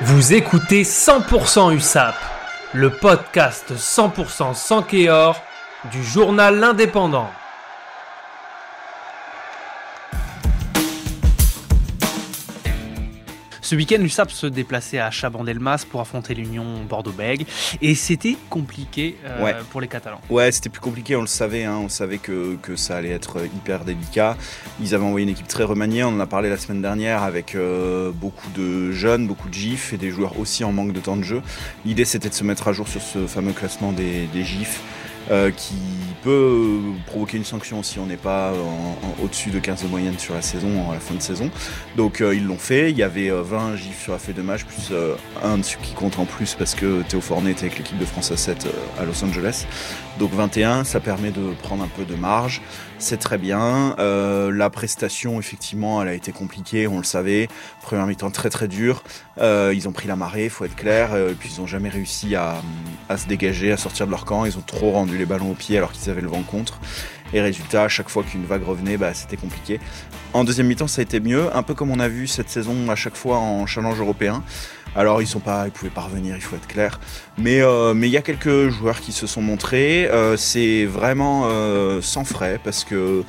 Vous écoutez 100% USAP, le podcast 100% sans Kéor du journal L'Indépendant. Ce week-end, l'USAP se déplaçait à Chabandelmas pour affronter l'Union Bordeaux-Bègles et c'était compliqué euh, Ouais. pour les Catalans. Ouais, c'était plus compliqué, on le savait, hein, on savait que, que ça allait être hyper délicat. Ils avaient envoyé une équipe très remaniée, on en a parlé la semaine dernière avec euh, beaucoup de jeunes, beaucoup de gifs et des joueurs aussi en manque de temps de jeu. L'idée c'était de se mettre à jour sur ce fameux classement des, des gifs. Euh, qui peut provoquer une sanction si on n'est pas en- au-dessus de 15 de moyenne sur la saison, à la fin de saison. Donc euh, ils l'ont fait, il y avait euh, 20 gifs sur la feuille de match, plus euh, un dessus qui compte en plus parce que Théo Fournet était avec l'équipe de France à 7 euh, à Los Angeles. Donc 21, ça permet de prendre un peu de marge. C'est très bien. Euh, la prestation, effectivement, elle a été compliquée, on le savait. Première mi-temps très très dur. Euh, ils ont pris la marée, faut être clair. Euh, et puis ils n'ont jamais réussi à, à se dégager, à sortir de leur camp. Ils ont trop rendu les ballons au pied alors qu'ils avaient le vent contre. Et résultat, à chaque fois qu'une vague revenait, bah, c'était compliqué. En deuxième mi-temps, ça a été mieux, un peu comme on a vu cette saison à chaque fois en challenge européen. Alors ils sont pas, ils pouvaient pas revenir, il faut être clair. Mais euh, mais il y a quelques joueurs qui se sont montrés. Euh, c'est vraiment euh, sans frais parce que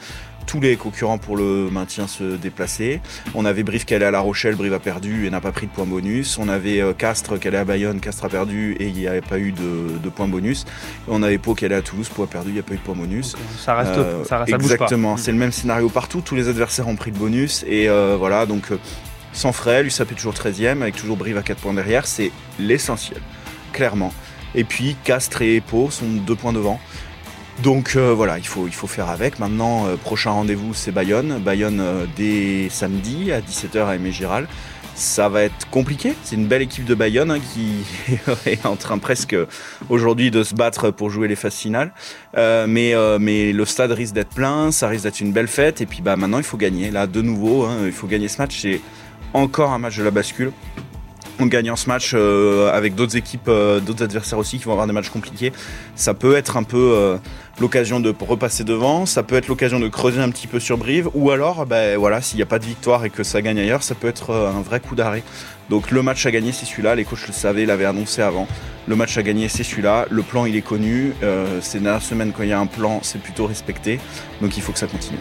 tous les concurrents pour le maintien se déplaçaient. On avait Brive qui allait à La Rochelle, Brive a perdu et n'a pas pris de points bonus. On avait euh, Castres qui allait à Bayonne, Castres a perdu et il n'y avait pas eu de, de points bonus. Et on avait Pau qui allait à Toulouse, Pau a perdu, il n'y a pas eu de points bonus. Ça reste, Euh, ça, pas. exactement, Mm. c'est le même scénario partout. Tous les adversaires ont pris le bonus et euh, voilà, donc sans frais, l'USAP est toujours 13e avec toujours Brive à 4 points derrière, c'est l'essentiel, clairement. Et puis Castres et Pau sont deux points devant. Donc euh, voilà, il faut, il faut faire avec. Maintenant, euh, prochain rendez-vous, c'est Bayonne. Bayonne euh, dès samedi à 17h à Aimé Giral. Ça va être compliqué. C'est une belle équipe de Bayonne hein, qui est en train presque aujourd'hui de se battre pour jouer les phases finales. Mais, mais le stade risque d'être plein, ça risque d'être une belle fête. Et puis bah, maintenant, il faut gagner. Là, de nouveau, hein, il faut gagner ce match. Encore un match de la bascule. En gagnant ce match euh, avec d'autres équipes, euh, d'autres adversaires aussi qui vont avoir des matchs compliqués, ça peut être un peu euh, l'occasion de repasser devant, ça peut être l'occasion de creuser un petit peu sur Brive, ou alors, ben voilà, s'il n'y a pas de victoire et que ça gagne ailleurs, ça peut être un vrai coup d'arrêt. Donc le match à gagner, c'est celui-là. Les coachs le savaient, l'avaient annoncé avant. Le match à gagner, c'est celui-là. Le plan, il est connu. Euh, ces dernières semaines, quand il y a un plan, c'est plutôt respecté. Donc il faut que ça continue.